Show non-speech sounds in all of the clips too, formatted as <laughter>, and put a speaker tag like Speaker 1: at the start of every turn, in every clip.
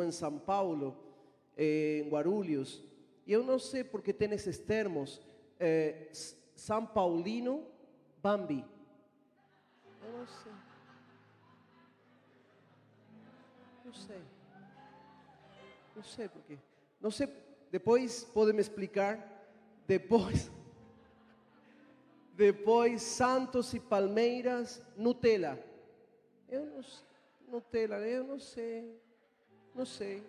Speaker 1: casou em São Paulo, eh, Guarulhos. E eu não sei porque tem esses termos. eh, São Paulino Bambi. Eu não sei. Não sei. Não sei por quê. Não sei. Depois pode me explicar. Depois. <laughs> Depois Santos e Palmeiras Nutella. Eu não sei. Nutella, eu não sei. Não sei.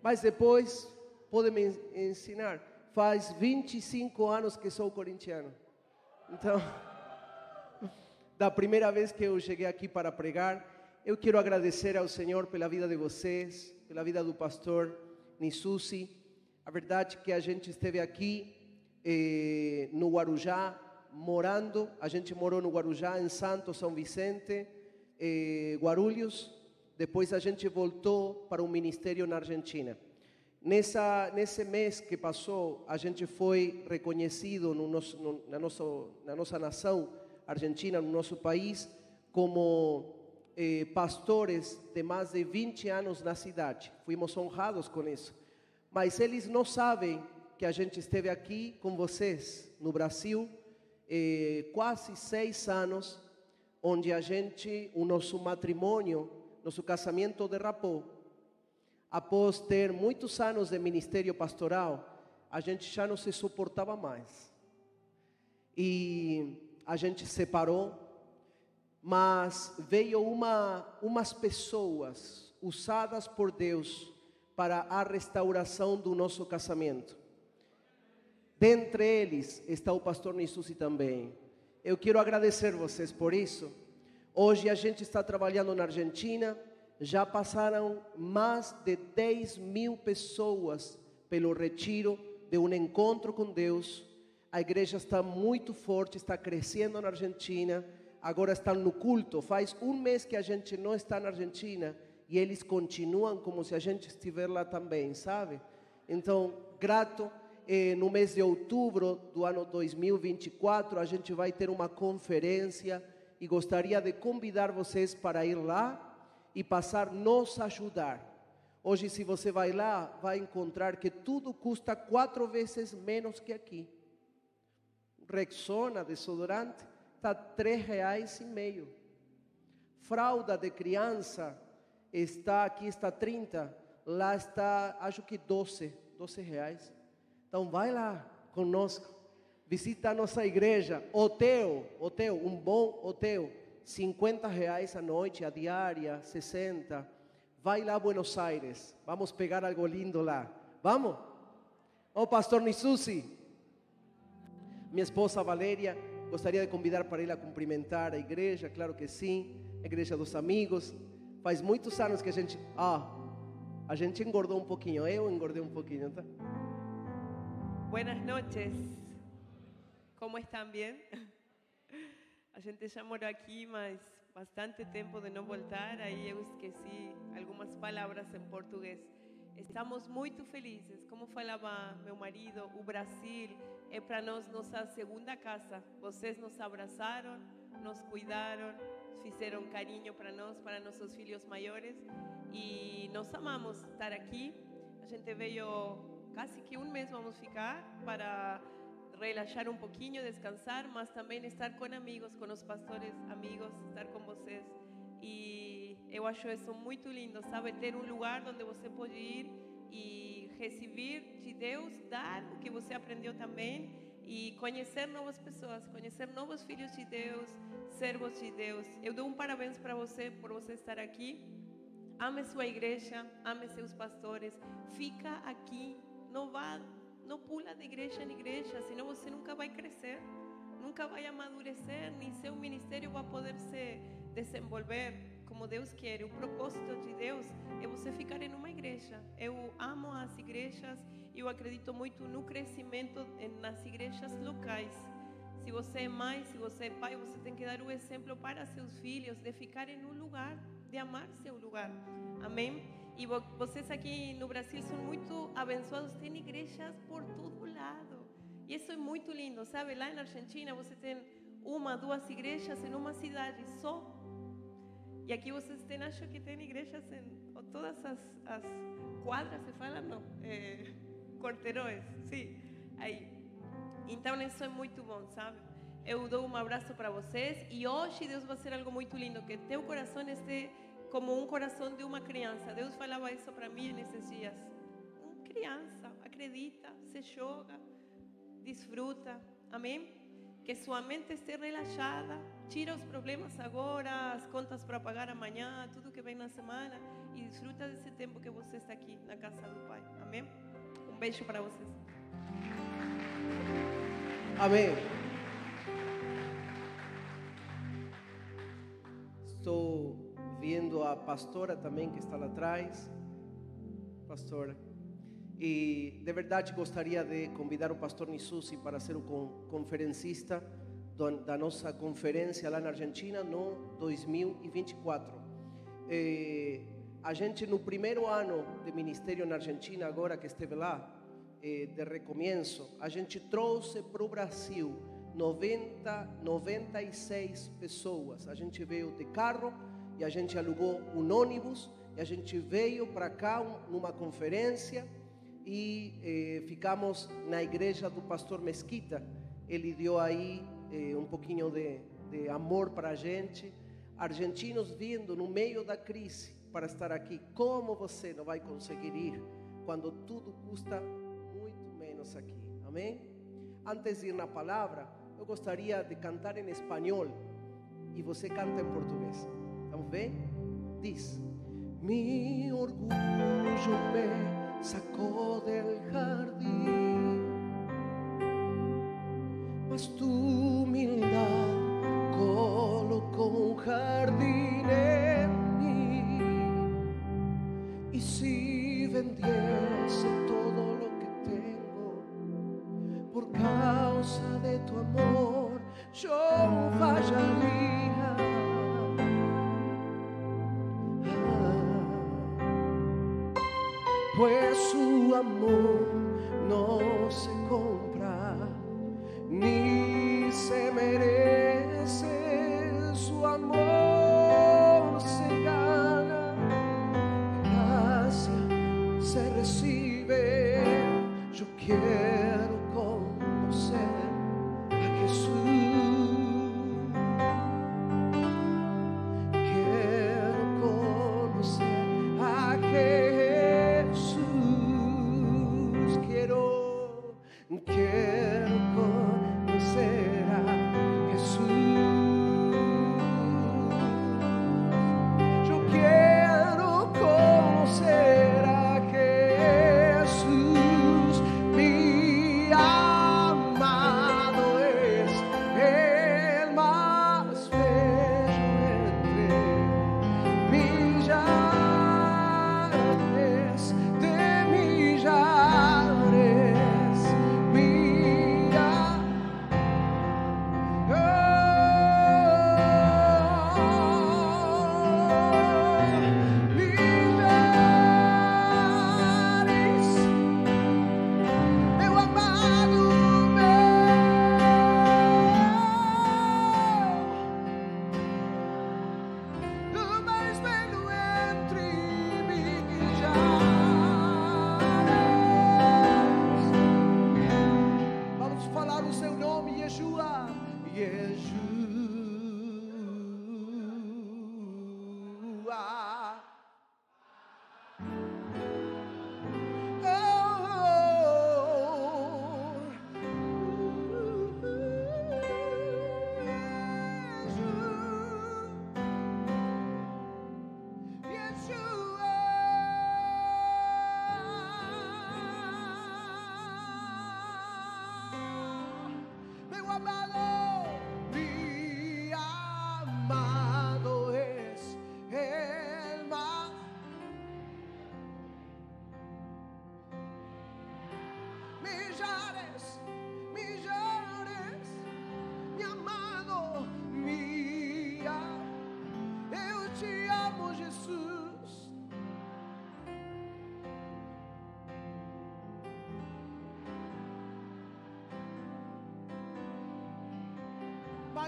Speaker 1: Mas depois pode me ensinar. Faz 25 anos que sou corintiano. Então, <laughs> da primeira vez que eu cheguei aqui para pregar, eu quero agradecer ao Senhor pela vida de vocês, pela vida do pastor Nisusi. A verdade é que a gente esteve aqui eh, no Guarujá, morando. A gente morou no Guarujá, em Santo São Vicente, eh, Guarulhos. Depois a gente voltou para um ministério na Argentina. Nessa, nesse mês que passou, a gente foi reconhecido no nosso, no, na, nosso, na nossa nação argentina, no nosso país, como eh, pastores de mais de 20 anos na cidade. Fomos honrados com isso. Mas eles não sabem que a gente esteve aqui com vocês no Brasil eh, quase seis anos, onde a gente, o nosso matrimônio, nosso casamento derrapou após ter muitos anos de ministério pastoral, a gente já não se suportava mais. E a gente separou, mas veio uma, umas pessoas usadas por Deus para a restauração do nosso casamento. Dentre eles está o pastor Nissusi também. Eu quero agradecer vocês por isso. Hoje a gente está trabalhando na Argentina, já passaram mais de 10 mil pessoas pelo retiro de um encontro com Deus. A igreja está muito forte, está crescendo na Argentina. Agora estão no culto. Faz um mês que a gente não está na Argentina e eles continuam como se a gente estiver lá também, sabe? Então, grato. Eh, no mês de outubro do ano 2024, a gente vai ter uma conferência e gostaria de convidar vocês para ir lá e passar nos ajudar. Hoje, se você vai lá, vai encontrar que tudo custa quatro vezes menos que aqui. Rexona, desodorante, está três reais e meio. Fralda de criança está aqui está 30, lá está acho que 12, 12 reais. Então vai lá conosco, visita a nossa igreja, hotel, hotel, um bom hotel, 50 reais a noite, a diária, 60. Vai lá a Buenos Aires, vamos pegar algo lindo lá. Vamos? Ô pastor Nisusi, minha esposa Valéria, gostaria de convidar para ir a cumprimentar a igreja, claro que sim, a igreja dos amigos. Faz muitos anos que a gente, ah, a gente engordou um pouquinho, eu engordei um pouquinho, tá?
Speaker 2: Buenas noches. ¿Cómo están? ¿Bien? <laughs> A gente já morou aqui, mas bastante tempo de não voltar. Aí eu esqueci algumas palavras em português. Estamos muito felizes. Como falava meu marido, o Brasil é para nós nossa segunda casa. Vocês nos abraçaram, nos cuidaram, fizeram carinho para nós, para nossos filhos maiores. E nós amamos estar aqui. A gente veio casi que un mes vamos ficar para relaxar um pouquinho, descansar, mas também estar com amigos, com os pastores amigos, estar com vocês. E eu acho isso muito lindo, sabe? Ter um lugar onde você pode ir e receber de Deus, dar o que você aprendeu também e conhecer novas pessoas, conhecer novos filhos de Deus, servos de Deus. Eu dou um parabéns para você por você estar aqui. Ame sua igreja, ame seus pastores. Fica aqui, não vá, não pula de igreja em igreja, senão você nunca vai crescer, nunca vai amadurecer, nem seu ministério vai poder se desenvolver como Deus quer. O propósito de Deus é você ficar em uma igreja. Eu amo as igrejas e eu acredito muito no crescimento nas igrejas locais. Se você é mãe, se você é pai, você tem que dar o exemplo para seus filhos de ficar em um lugar, de amar seu lugar. Amém? E vo- vocês aqui no Brasil são muito abençoados, tem igrejas por todo lado. E isso é muito lindo, sabe? Lá na Argentina você tem uma, duas igrejas em uma cidade só. E aqui vocês têm, acho que tem igrejas em todas as, as quadras, se fala? Não. É, quarteirões, sim. Aí. Então isso é muito bom, sabe? Eu dou um abraço para vocês e hoje Deus vai fazer algo muito lindo, que teu coração esteja como um coração de uma criança. Deus falava isso para mim nesses dias. Criança, acredita, se joga, desfruta. Amém? Que sua mente esteja relaxada, tira os problemas agora, as contas para pagar amanhã, tudo que vem na semana e desfruta desse tempo que você está aqui na casa do Pai. Amém? Um beijo para vocês.
Speaker 1: Amém. Estou vendo a pastora também que está lá atrás. Pastora. E de verdade gostaria de convidar o pastor Nisusi para ser o con- conferencista da nossa conferência lá na Argentina no 2024. Eh, a gente no primeiro ano de ministério na Argentina, agora que esteve lá, de recomeço, a gente trouxe para o Brasil 90, 96 pessoas. A gente veio de carro e a gente alugou um ônibus e a gente veio para cá um- numa conferência e eh, ficamos na igreja do pastor Mesquita. Ele deu aí eh, um pouquinho de, de amor para a gente. Argentinos vindo no meio da crise para estar aqui. Como você não vai conseguir ir quando tudo custa muito menos aqui? Amém? Antes de ir na palavra, eu gostaria de cantar em espanhol e você canta em português. Vamos ver? Diz: Mi orgullo me sacó del jardín, mas tu humildad colocó un jardín Pues su amor no se compra ni se merece. Su amor se gana, gracia se recibe. Yo quiero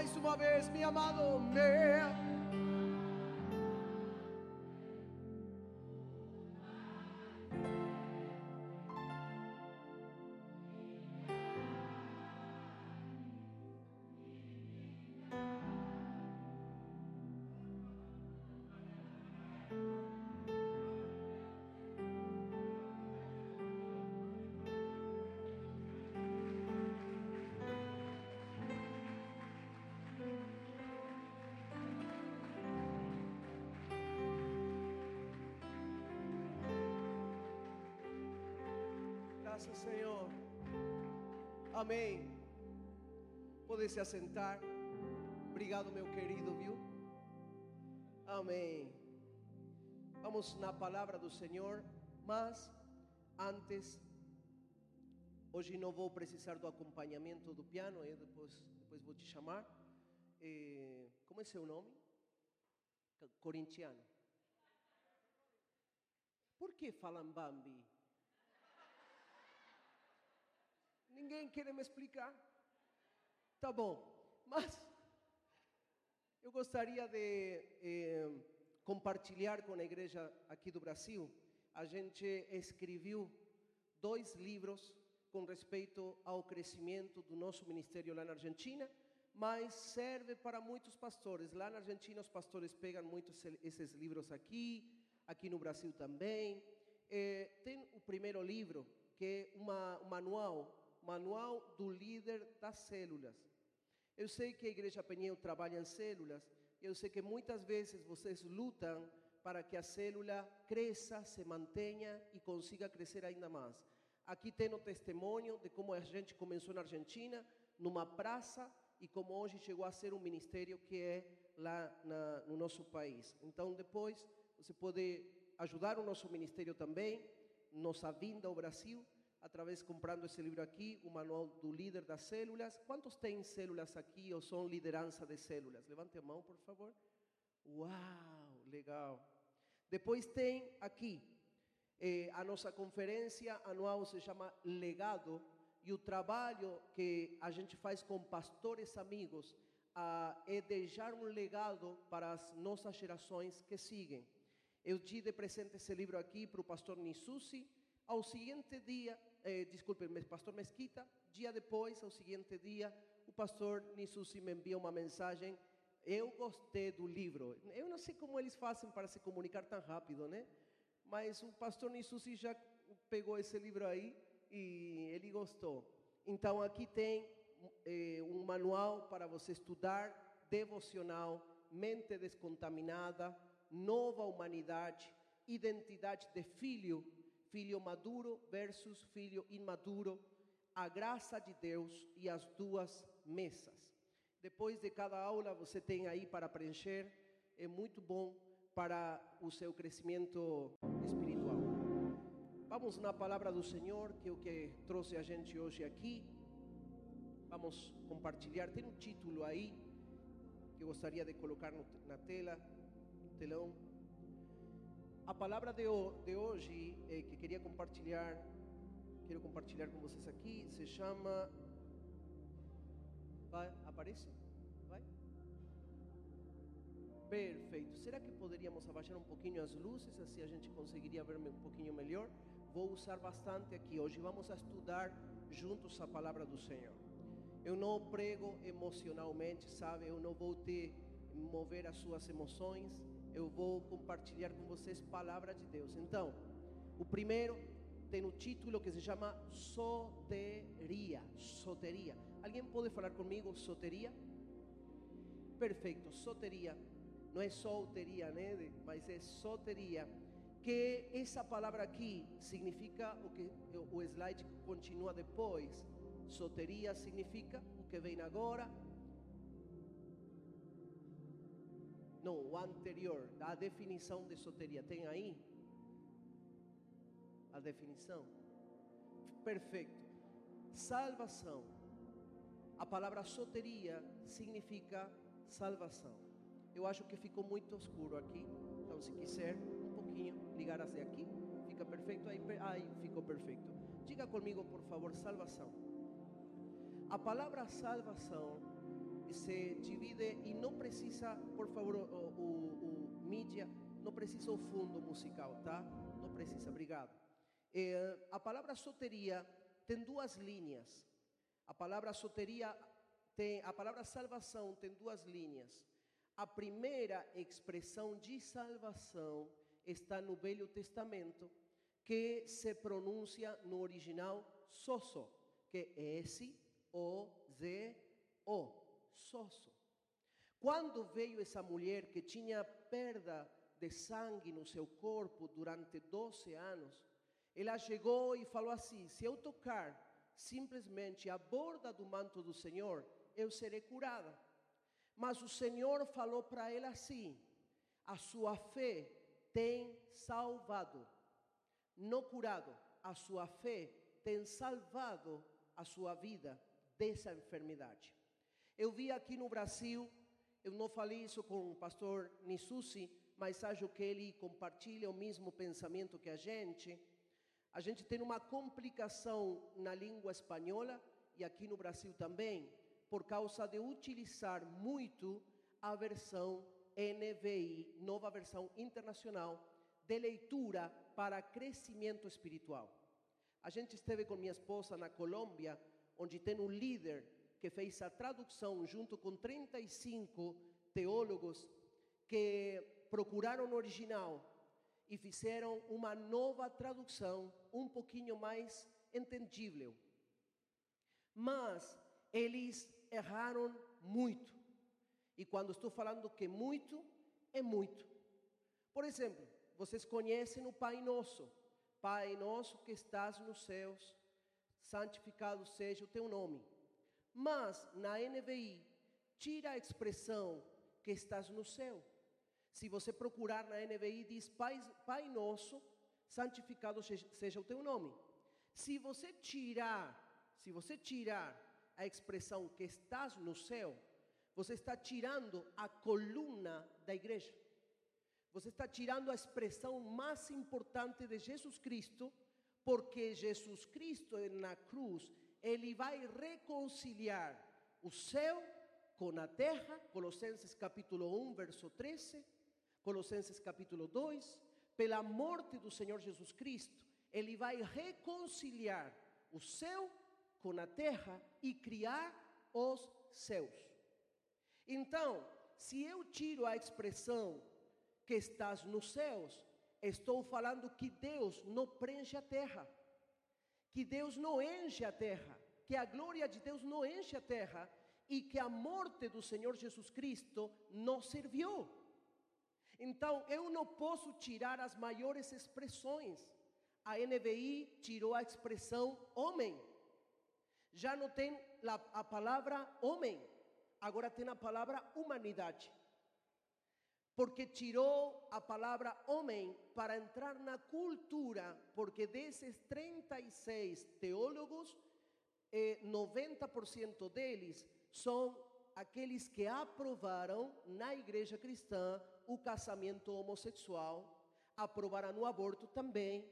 Speaker 1: Mais uma vez, meu amado, meu. Amém. Pode se assentar. Obrigado, meu querido, viu? Amém. Vamos na palavra do Senhor, mas antes, hoje não vou precisar do acompanhamento do piano, eu depois, depois vou te chamar. Eh, como é seu nome? Co- Corintiano. Por que falam Bambi? Ninguém quer me explicar. Tá bom, mas eu gostaria de eh, compartilhar com a igreja aqui do Brasil. A gente escreveu dois livros com respeito ao crescimento do nosso ministério lá na Argentina, mas serve para muitos pastores. Lá na Argentina, os pastores pegam muitos esses livros aqui, aqui no Brasil também. Eh, tem o primeiro livro, que é uma, um manual, manual do líder das células. Eu sei que a Igreja Penhel trabalha em células, eu sei que muitas vezes vocês lutam para que a célula cresça, se mantenha e consiga crescer ainda mais. Aqui tem o testemunho de como a gente começou na Argentina, numa praça, e como hoje chegou a ser um ministério que é lá na, no nosso país. Então, depois, você pode ajudar o nosso ministério também, nossa vinda ao Brasil, através comprando esse livro aqui, o manual do líder das células. Quantos têm células aqui ou são liderança de células? Levante a mão, por favor. Uau, legal. Depois tem aqui eh, a nossa conferência anual se chama Legado e o trabalho que a gente faz com pastores amigos ah, é deixar um legado para as nossas gerações que seguem. Eu te de presente esse livro aqui para o pastor Nisusi. Ao seguinte dia, eh, desculpe, pastor Mesquita, dia depois, ao seguinte dia, o pastor Nisusi me envia uma mensagem. Eu gostei do livro. Eu não sei como eles fazem para se comunicar tão rápido, né? Mas o pastor Nisusi já pegou esse livro aí e ele gostou. Então aqui tem eh, um manual para você estudar, devocional, mente descontaminada, nova humanidade, identidade de filho, filho maduro versus filho imaduro, a graça de Deus e as duas mesas. Depois de cada aula você tem aí para preencher, é muito bom para o seu crescimento espiritual. Vamos na palavra do Senhor, que é o que trouxe a gente hoje aqui. Vamos compartilhar. Tem um título aí que eu gostaria de colocar na tela, no telão. A palavra de, de hoje eh, que queria compartilhar, quero compartilhar com vocês aqui, se chama. Vai, aparece? Vai? Perfeito. Será que poderíamos abaixar um pouquinho as luzes, assim a gente conseguiria ver um pouquinho melhor? Vou usar bastante aqui. Hoje vamos a estudar juntos a palavra do Senhor. Eu não prego emocionalmente, sabe? Eu não vou te mover as suas emoções. Eu vou compartilhar com vocês palavra de Deus. Então, o primeiro tem o título que se chama Soteria. Soteria. Alguém pode falar comigo soteria? Perfeito, soteria. Não é solteria, né? Mas é soteria. Que essa palavra aqui significa o que o slide continua depois. Soteria significa o que vem agora. Não, o anterior, a definição de soteria. Tem aí? A definição? Perfeito. Salvação. A palavra soteria significa salvação. Eu acho que ficou muito escuro aqui. Então, se quiser, um pouquinho, ligar até aqui. Fica perfeito? Aí, aí ficou perfeito. Diga comigo, por favor, salvação. A palavra salvação se divide e não precisa, por favor, o, o, o mídia, não precisa o fundo musical, tá? Não precisa, obrigado. Eh, a palavra soteria tem duas linhas. A palavra soteria tem, a palavra salvação tem duas linhas. A primeira expressão de salvação está no Velho Testamento, que se pronuncia no original soso, que é S O Z O, Quando veio essa mulher que tinha perda de sangue no seu corpo durante 12 anos, Ela chegou e falou assim: se eu tocar simplesmente a borda do manto do Senhor, eu serei curada. Mas o Senhor falou para ela assim: a sua fé tem salvado, não curado, a sua fé tem salvado a sua vida dessa enfermidade. Eu vi aqui no Brasil, eu não falei isso com o pastor Nissusi, mas acho que ele compartilha o mesmo pensamento que a gente. A gente tem uma complicação na língua espanhola e aqui no Brasil também, por causa de utilizar muito a versão NVI, nova versão internacional, de leitura para crescimento espiritual. A gente esteve com minha esposa na Colômbia, onde tem um líder que fez a tradução junto com 35 teólogos que procuraram o original e fizeram uma nova tradução um pouquinho mais entendível. Mas eles erraram muito. E quando estou falando que muito, é muito. Por exemplo, vocês conhecem o Pai Nosso. Pai nosso que estás nos céus, santificado seja o teu nome. Mas na NVI, tira a expressão que estás no céu. Se você procurar na NVI, diz Pai, Pai nosso, santificado seja o teu nome. Se você tirar, se você tirar a expressão que estás no céu, você está tirando a coluna da igreja. Você está tirando a expressão mais importante de Jesus Cristo, porque Jesus Cristo na cruz, ele vai reconciliar o céu com a terra, Colossenses capítulo 1, verso 13, Colossenses capítulo 2, pela morte do Senhor Jesus Cristo, ele vai reconciliar o céu com a terra e criar os céus. Então, se eu tiro a expressão que estás nos céus, estou falando que Deus não preenche a terra, que Deus não enche a terra, que a glória de Deus não enche a terra e que a morte do Senhor Jesus Cristo não serviu. Então, eu não posso tirar as maiores expressões. A NVI tirou a expressão homem. Já não tem a palavra homem, agora tem a palavra humanidade porque tirou a palavra homem para entrar na cultura, porque desses 36 teólogos, eh, 90% deles são aqueles que aprovaram na igreja cristã o casamento homossexual, aprovaram o aborto também.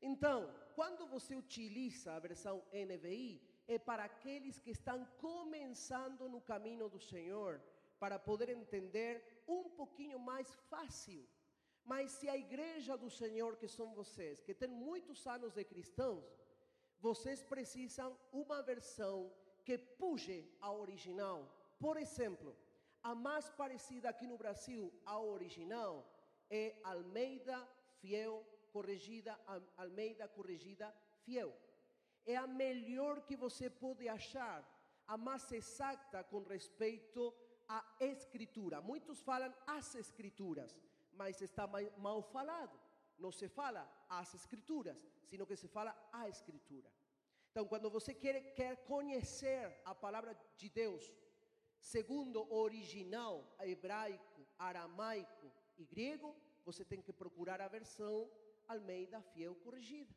Speaker 1: Então, quando você utiliza a versão NVI, é para aqueles que estão começando no caminho do Senhor, para poder entender um pouquinho mais fácil. Mas se a igreja do Senhor, que são vocês, que tem muitos anos de cristãos, vocês precisam uma versão que puxe a original. Por exemplo, a mais parecida aqui no Brasil à original é Almeida Fiel Corrigida, Almeida Corrigida Fiel. É a melhor que você pode achar, a mais exata com respeito a escritura. Muitos falam as escrituras, mas está mal falado. Não se fala as escrituras, sino que se fala a escritura. Então, quando você quer, quer conhecer a palavra de Deus, segundo o original hebraico, aramaico e grego, você tem que procurar a versão Almeida Fiel Corrigida,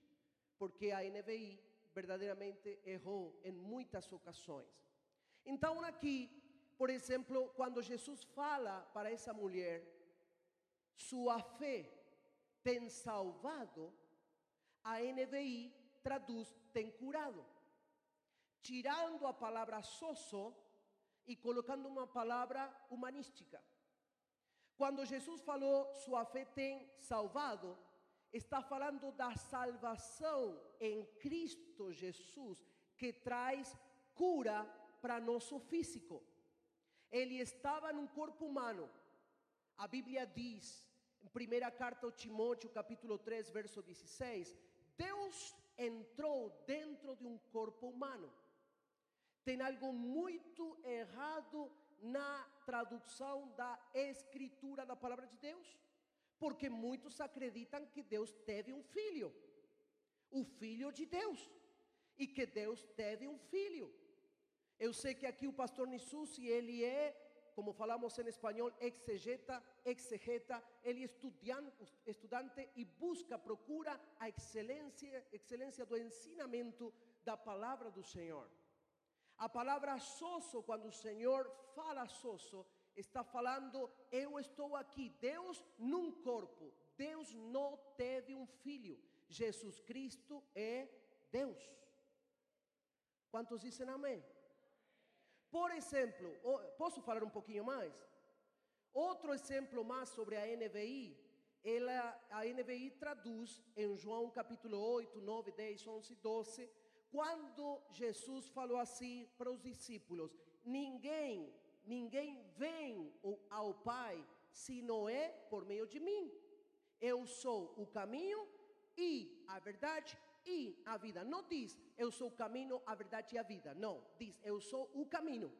Speaker 1: porque a NVI verdadeiramente errou em muitas ocasiões. Então, aqui por exemplo, quando Jesus fala para essa mulher, sua fé tem salvado, a NVI traduz tem curado. Tirando a palavra soso e colocando uma palavra humanística. Quando Jesus falou, sua fé tem salvado, está falando da salvação em Cristo Jesus, que traz cura para nosso físico. Ele estava num corpo humano. A Bíblia diz, em primeira carta ao Timóteo, capítulo 3, verso 16, Deus entrou dentro de um corpo humano. Tem algo muito errado na tradução da escritura da palavra de Deus, porque muitos acreditam que Deus teve um filho. o Filho de Deus e que Deus teve um filho. Eu sei que aqui o pastor Nissusi, ele é, como falamos em espanhol, exegeta, exegeta, ele é estudante e busca, procura a excelência, excelência do ensinamento da palavra do Senhor. A palavra soso, quando o Senhor fala soso, está falando, eu estou aqui, Deus num corpo. Deus não teve um filho. Jesus Cristo é Deus. Quantos dizem amém? Por exemplo, posso falar um pouquinho mais? Outro exemplo mais sobre a NVI, ela, a NVI traduz em João capítulo 8, 9, 10, 11, 12, quando Jesus falou assim para os discípulos: Ninguém, ninguém vem ao Pai se não é por meio de mim. Eu sou o caminho e a verdade e a vida. Não diz eu sou o caminho, a verdade e a vida. Não, diz eu sou o caminho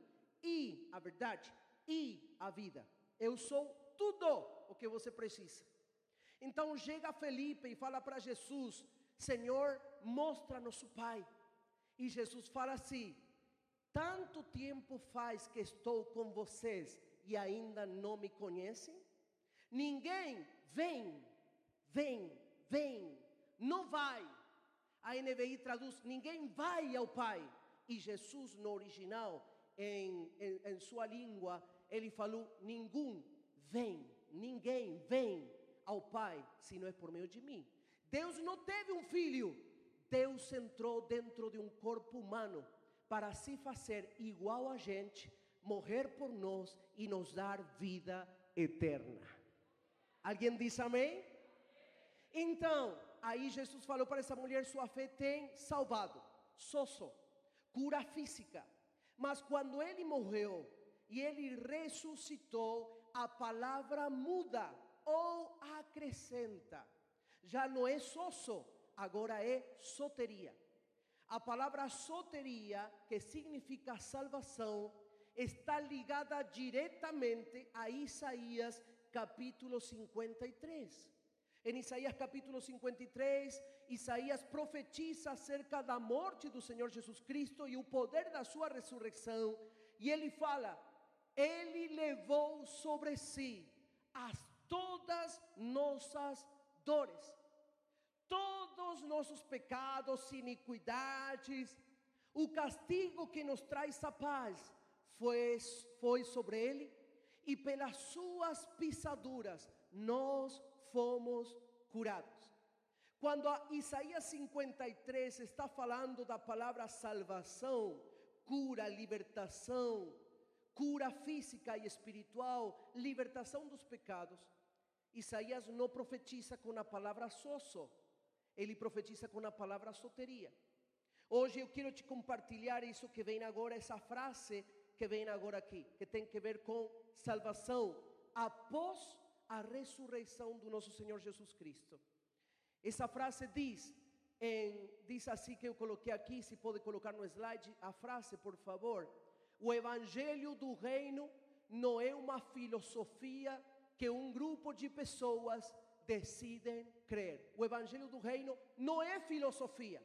Speaker 1: e a verdade e a vida. Eu sou tudo o que você precisa. Então chega Felipe e fala para Jesus: Senhor, mostra nosso Pai. E Jesus fala assim: Tanto tempo faz que estou com vocês e ainda não me conhecem? Ninguém vem, vem, vem, não vai. A NVI traduz: ninguém vai ao Pai. E Jesus, no original, em, em, em sua língua, ele falou: ninguém vem, ninguém vem ao Pai se não é por meio de mim. Deus não teve um filho, Deus entrou dentro de um corpo humano para se fazer igual a gente, morrer por nós e nos dar vida eterna. Alguém diz amém? Então, aí Jesus falou para essa mulher: sua fé tem salvado. Sosso, cura física. Mas quando ele morreu e ele ressuscitou, a palavra muda ou acrescenta. Já não é sosso, agora é soteria. A palavra soteria, que significa salvação, está ligada diretamente a Isaías capítulo 53. Em Isaías capítulo 53, Isaías profetiza acerca da morte do Senhor Jesus Cristo e o poder da sua ressurreição. E ele fala: Ele levou sobre si as todas nossas dores, todos nossos pecados, iniquidades, o castigo que nos traz a paz foi, foi sobre ele, e pelas suas pisaduras nós fomos curados. Quando Isaías 53 está falando da palavra salvação, cura, libertação, cura física e espiritual, libertação dos pecados, Isaías não profetiza com a palavra soso, ele profetiza com a palavra soteria. Hoje eu quero te compartilhar isso que vem agora, essa frase que vem agora aqui, que tem que ver com salvação após a ressurreição do nosso Senhor Jesus Cristo. Essa frase diz, em, diz assim que eu coloquei aqui, se pode colocar no slide a frase, por favor. O evangelho do reino não é uma filosofia que um grupo de pessoas decidem crer. O evangelho do reino não é filosofia.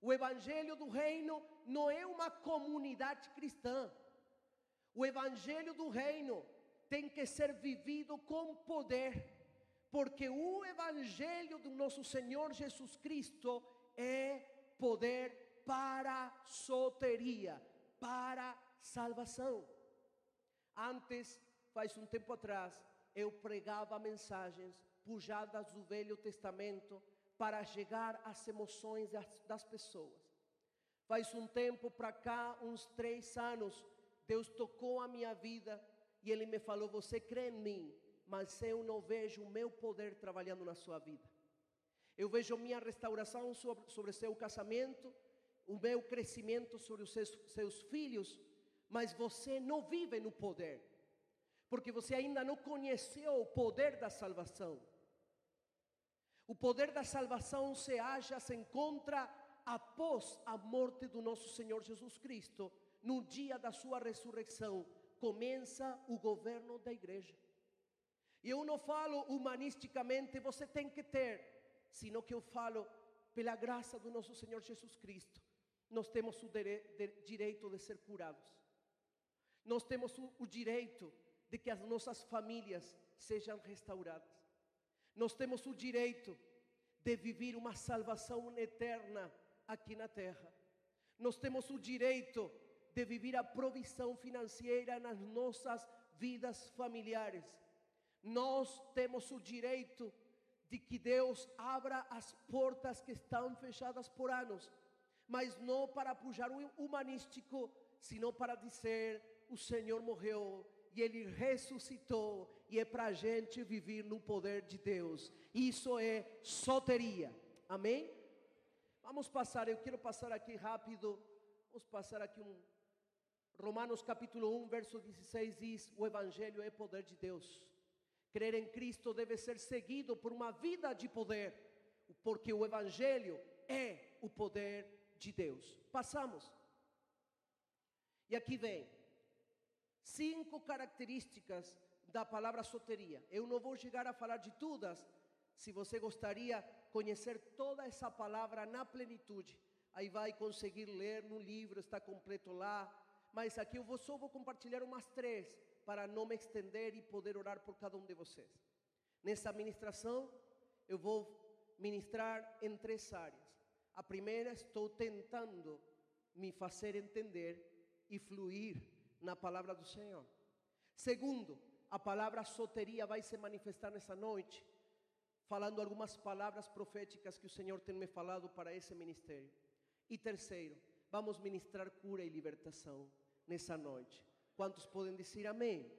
Speaker 1: O evangelho do reino não é uma comunidade cristã. O evangelho do reino tem que ser vivido com poder, porque o Evangelho do nosso Senhor Jesus Cristo é poder para soteria, para salvação. Antes, faz um tempo atrás, eu pregava mensagens pujadas do Velho Testamento para chegar às emoções das, das pessoas. Faz um tempo para cá, uns três anos, Deus tocou a minha vida e ele me falou: Você crê em mim, mas eu não vejo o meu poder trabalhando na sua vida. Eu vejo minha restauração sobre, sobre seu casamento, o meu crescimento sobre os seus, seus filhos, mas você não vive no poder, porque você ainda não conheceu o poder da salvação. O poder da salvação se acha, se encontra após a morte do nosso Senhor Jesus Cristo, no dia da sua ressurreição começa o governo da igreja. E eu não falo humanisticamente, você tem que ter, sino que eu falo pela graça do nosso Senhor Jesus Cristo, nós temos o direito de ser curados. Nós temos o, o direito de que as nossas famílias sejam restauradas. Nós temos o direito de viver uma salvação eterna aqui na terra. Nós temos o direito de viver a provisão financeira nas nossas vidas familiares. Nós temos o direito de que Deus abra as portas que estão fechadas por anos, mas não para pujar o humanístico, sino para dizer: o Senhor morreu e Ele ressuscitou, e é para a gente viver no poder de Deus. Isso é soteria. Amém? Vamos passar, eu quero passar aqui rápido. Vamos passar aqui um. Romanos capítulo 1, verso 16 diz: O Evangelho é poder de Deus. Crer em Cristo deve ser seguido por uma vida de poder, porque o Evangelho é o poder de Deus. Passamos. E aqui vem cinco características da palavra soteria. Eu não vou chegar a falar de todas. Se você gostaria conhecer toda essa palavra na plenitude, aí vai conseguir ler no livro, está completo lá. Mas aqui eu vou, só vou compartilhar umas três para não me estender e poder orar por cada um de vocês. Nessa ministração, eu vou ministrar em três áreas. A primeira, estou tentando me fazer entender e fluir na palavra do Senhor. Segundo, a palavra soteria vai se manifestar nessa noite, falando algumas palavras proféticas que o Senhor tem me falado para esse ministério. E terceiro, vamos ministrar cura e libertação nessa noite. Quantos podem dizer amém?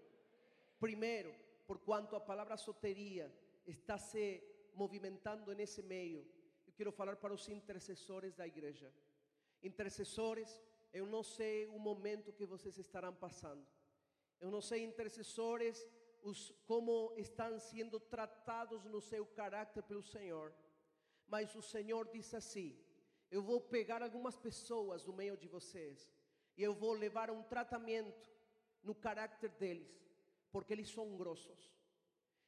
Speaker 1: Primeiro, por quanto a palavra soteria está se movimentando nesse meio, eu quero falar para os intercessores da igreja. Intercessores, eu não sei o momento que vocês estarão passando. Eu não sei, intercessores, os, como estão sendo tratados no seu caráter pelo Senhor. Mas o Senhor diz assim: Eu vou pegar algumas pessoas do meio de vocês e eu vou levar um tratamento no caráter deles, porque eles são grossos.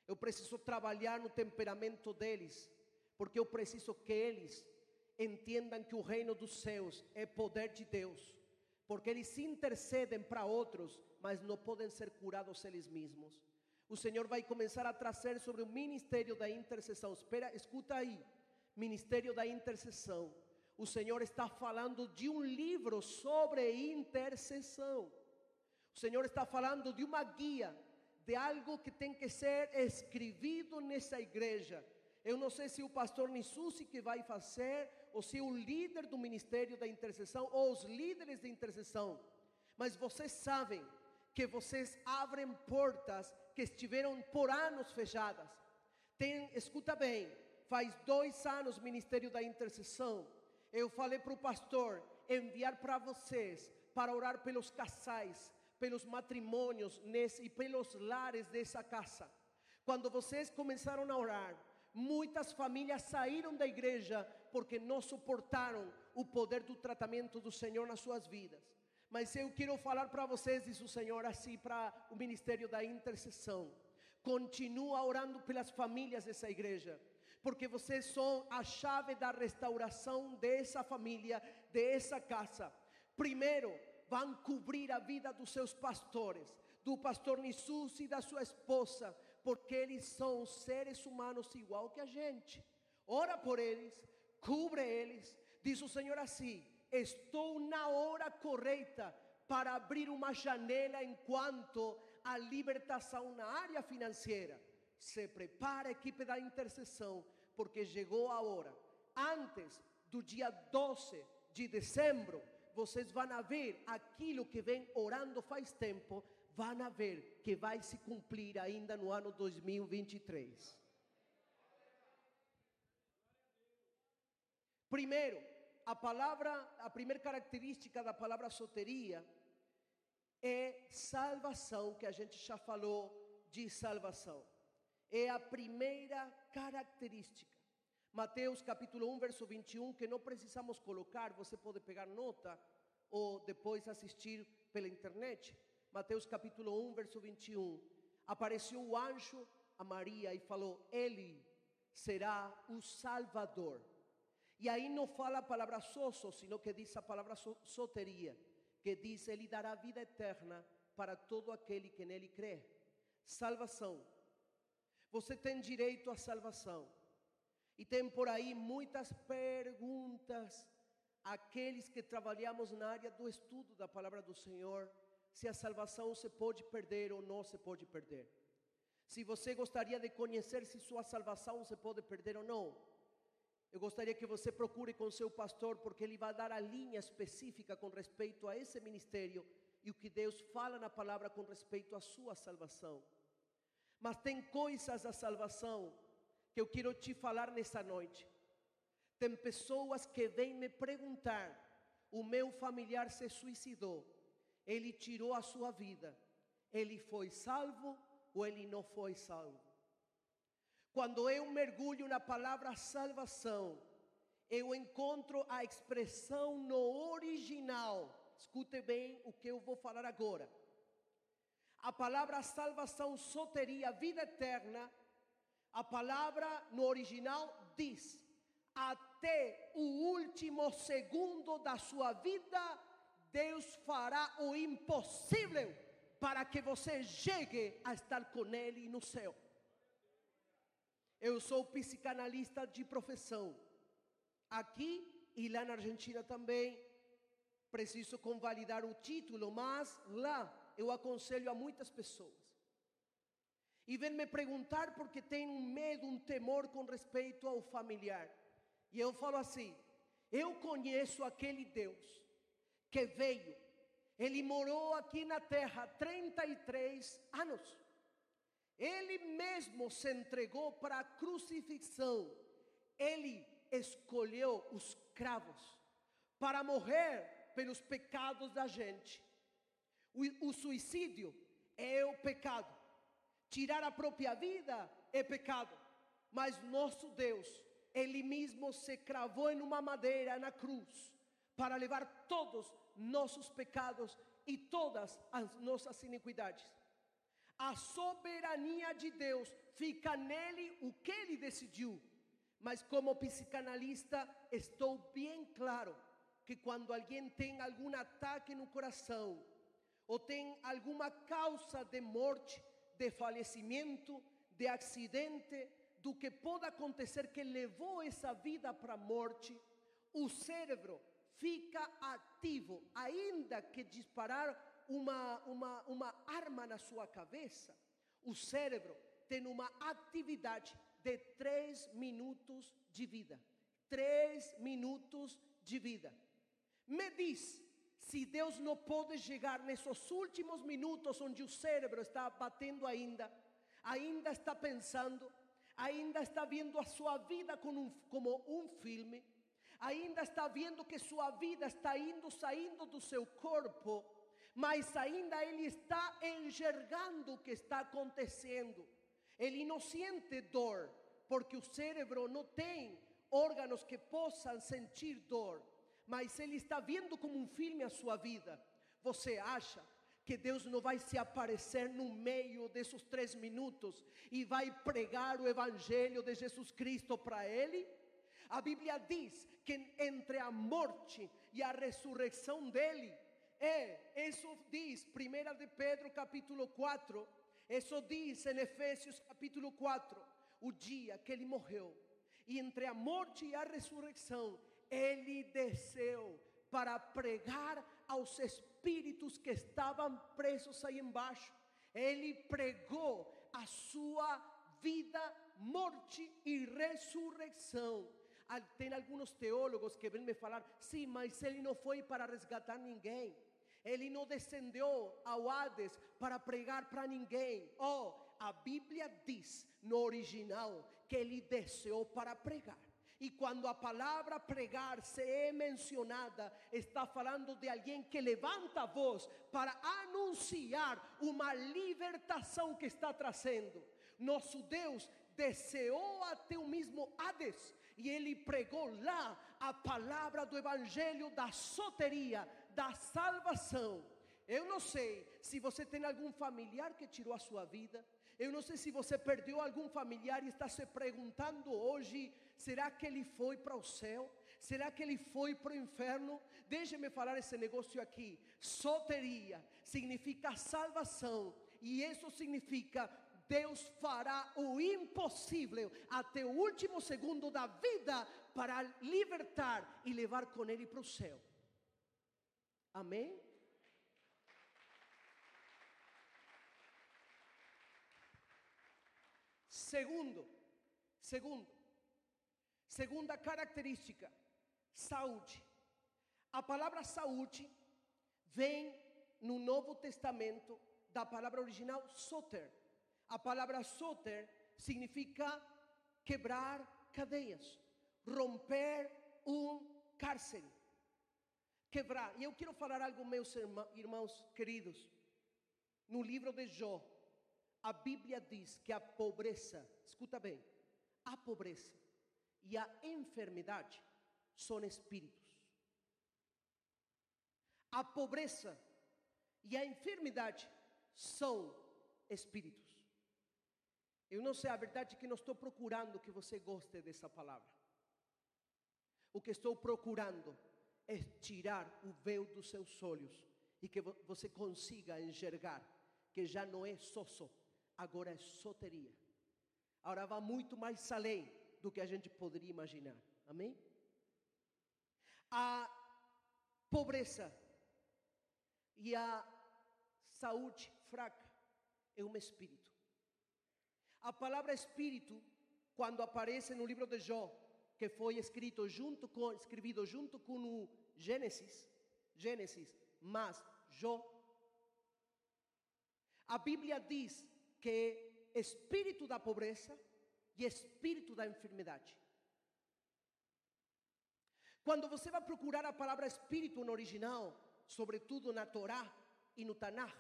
Speaker 1: Eu preciso trabalhar no temperamento deles, porque eu preciso que eles entendam que o reino dos céus é poder de Deus, porque eles intercedem para outros, mas não podem ser curados eles mesmos. O Senhor vai começar a trazer sobre o ministério da intercessão. Espera, escuta aí. Ministério da intercessão. O Senhor está falando de um livro sobre intercessão. O Senhor está falando de uma guia, de algo que tem que ser escrito nessa igreja. Eu não sei se o pastor Nissusi que vai fazer, ou se o líder do ministério da intercessão, ou os líderes de intercessão. Mas vocês sabem que vocês abrem portas que estiveram por anos fechadas. Tem, escuta bem, faz dois anos ministério da intercessão. Eu falei para o pastor enviar para vocês para orar pelos casais, pelos matrimônios nesse, e pelos lares dessa casa. Quando vocês começaram a orar, muitas famílias saíram da igreja porque não suportaram o poder do tratamento do Senhor nas suas vidas. Mas eu quero falar para vocês, diz o Senhor, assim para o ministério da intercessão. Continua orando pelas famílias dessa igreja, porque vocês são a chave da restauração dessa família, dessa casa. Primeiro, vão cobrir a vida dos seus pastores, do pastor Nissus e da sua esposa, porque eles são seres humanos igual que a gente. Ora por eles, cubre eles. Diz o Senhor assim: Estou na hora correta para abrir uma janela enquanto a libertação na área financeira. Se prepara a equipe da intercessão, porque chegou a hora. Antes do dia 12 de dezembro, vocês vão ver aquilo que vem orando faz tempo, vão ver que vai se cumprir ainda no ano 2023. Primeiro, a palavra, a primeira característica da palavra soteria é salvação, que a gente já falou de salvação. É a primeira característica. Mateus capítulo 1, verso 21, que não precisamos colocar, você pode pegar nota ou depois assistir pela internet. Mateus capítulo 1, verso 21. Apareceu o anjo a Maria e falou: Ele será o Salvador. E aí não fala a palavra soso, sino que diz a palavra so- soteria, que diz: Ele dará vida eterna para todo aquele que nele crê. Salvação. Você tem direito à salvação. E tem por aí muitas perguntas. Aqueles que trabalhamos na área do estudo da palavra do Senhor, se a salvação se pode perder ou não se pode perder. Se você gostaria de conhecer se sua salvação se pode perder ou não, eu gostaria que você procure com seu pastor, porque ele vai dar a linha específica com respeito a esse ministério e o que Deus fala na palavra com respeito à sua salvação. Mas tem coisas da salvação que eu quero te falar nessa noite. Tem pessoas que vêm me perguntar: o meu familiar se suicidou, ele tirou a sua vida, ele foi salvo ou ele não foi salvo? Quando eu mergulho na palavra salvação, eu encontro a expressão no original. Escute bem o que eu vou falar agora. A palavra salvação, soteria, vida eterna, a palavra no original diz: até o último segundo da sua vida, Deus fará o impossível para que você chegue a estar com Ele no céu. Eu sou psicanalista de profissão. Aqui e lá na Argentina também. Preciso convalidar o título, mas lá eu aconselho a muitas pessoas. E vem me perguntar porque tem um medo, um temor com respeito ao familiar. E eu falo assim: eu conheço aquele Deus que veio, ele morou aqui na terra 33 anos. Ele mesmo se entregou para a crucifixão. Ele escolheu os cravos para morrer pelos pecados da gente. O, o suicídio é o pecado. Tirar a própria vida é pecado. Mas nosso Deus, Ele mesmo se cravou em uma madeira na cruz para levar todos nossos pecados e todas as nossas iniquidades. A soberania de Deus fica nele o que ele decidiu. Mas como psicanalista, estou bem claro que quando alguém tem algum ataque no coração, ou tem alguma causa de morte, de falecimento, de acidente, do que pode acontecer que levou essa vida para a morte, o cérebro fica ativo, ainda que disparar uma, uma, uma arma na sua cabeça, o cérebro tem uma atividade de três minutos de vida. Três minutos de vida. Me diz se Deus não pode chegar nesses últimos minutos onde o cérebro está batendo ainda, ainda está pensando, ainda está vendo a sua vida como um, filme, ainda está vendo que sua vida está indo, saindo do seu corpo, mas ainda ele está enxergando que está acontecendo. Ele não sente dor, porque o cérebro não tem órgãos que possam sentir dor, mas ele está vendo como um filme a sua vida. Você acha que Deus não vai se aparecer no meio desses três minutos e vai pregar o Evangelho de Jesus Cristo para ele? A Bíblia diz que entre a morte e a ressurreição dele, é, isso diz, 1 de Pedro capítulo 4, isso diz em Efésios capítulo 4, o dia que ele morreu. E entre a morte e a ressurreição, ele desceu para pregar aos espíritos que estavam presos aí embaixo. Ele pregou a sua vida, morte e ressurreição. Ah, Tem alguns teólogos que vêm me falar, sim, mas ele não foi para resgatar ninguém. Ele não descendeu ao Hades para pregar para ninguém. Oh, a Bíblia diz no original que ele desceu para pregar. E quando a palavra pregar se é mencionada, está falando de alguém que levanta a voz para anunciar uma libertação que está trazendo. Nosso Deus desceu até o mesmo Hades e ele pregou lá a palavra do evangelho da soteria, da salvação. Eu não sei se você tem algum familiar que tirou a sua vida. Eu não sei se você perdeu algum familiar e está se perguntando hoje: será que ele foi para o céu? Será que ele foi para o inferno? Deixe-me falar esse negócio aqui. Soteria significa salvação, e isso significa Deus fará o impossível até o último segundo da vida para libertar e levar com ele para o céu. Amém? Segundo, segundo, segunda característica, saúde. A palavra saúde vem no Novo Testamento da palavra original soter. A palavra soter significa quebrar cadeias, romper um cárcere, quebrar. E eu quero falar algo, meus irmãos queridos. No livro de Jó, a Bíblia diz que a pobreza, escuta bem, a pobreza e a enfermidade são espíritos. A pobreza e a enfermidade são espíritos. Eu não sei a verdade é que não estou procurando que você goste dessa palavra. O que estou procurando é tirar o véu dos seus olhos e que você consiga enxergar que já não é sosso, agora é soteria. Agora vai muito mais além do que a gente poderia imaginar. Amém? A pobreza e a saúde fraca é um espírito. A palavra espírito, quando aparece no livro de Jó, que foi escrito junto com, escrevido junto com o Gênesis, Gênesis, mas Jó, a Bíblia diz que espírito da pobreza espírito da enfermidade. Quando você vai procurar a palavra espírito no original, sobretudo na Torá e no Tanakh,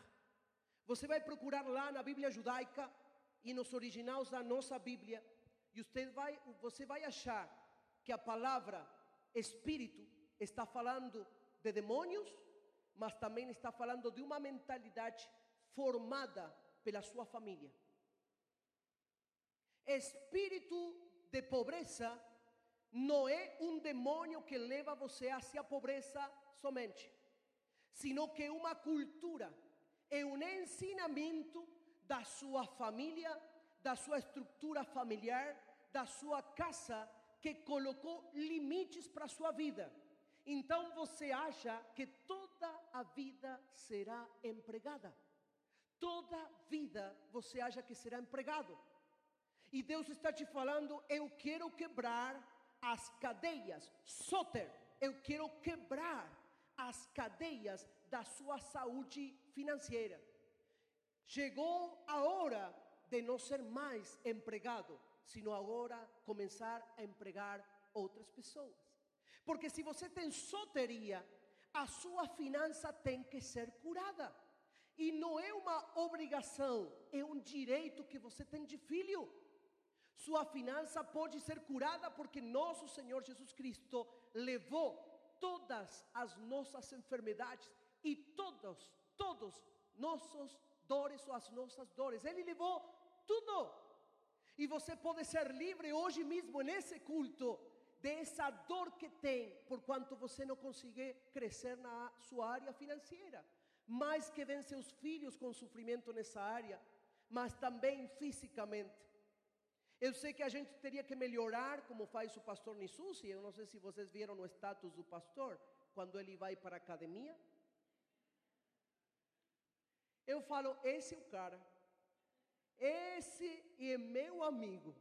Speaker 1: você vai procurar lá na Bíblia judaica e nos originais da nossa Bíblia, e você vai, você vai achar que a palavra espírito está falando de demônios, mas também está falando de uma mentalidade formada pela sua família. Espírito de pobreza não é um demônio que leva você hacia a pobreza somente, sino que é uma cultura é um ensinamento da sua família, da sua estrutura familiar, da sua casa, que colocou limites para a sua vida. Então você acha que toda a vida será empregada. Toda vida você acha que será empregado. E Deus está te falando: eu quero quebrar as cadeias, soter, eu quero quebrar as cadeias da sua saúde financeira. Chegou a hora de não ser mais empregado, sino agora começar a empregar outras pessoas. Porque se você tem soteria, a sua finança tem que ser curada. E não é uma obrigação, é um direito que você tem de filho. Sua finança pode ser curada porque nosso Senhor Jesus Cristo levou todas as nossas enfermidades e todos, todos nossos dores ou as nossas dores. Ele levou tudo. E você pode ser livre hoje mesmo nesse culto dessa dor que tem, por quanto você não consegue crescer na sua área financeira. Mais que vem seus filhos com sofrimento nessa área, mas também fisicamente. Eu sei que a gente teria que melhorar, como faz o pastor Nissusi. Eu não sei se vocês viram o status do pastor, quando ele vai para a academia. Eu falo, esse é o cara. Esse é meu amigo.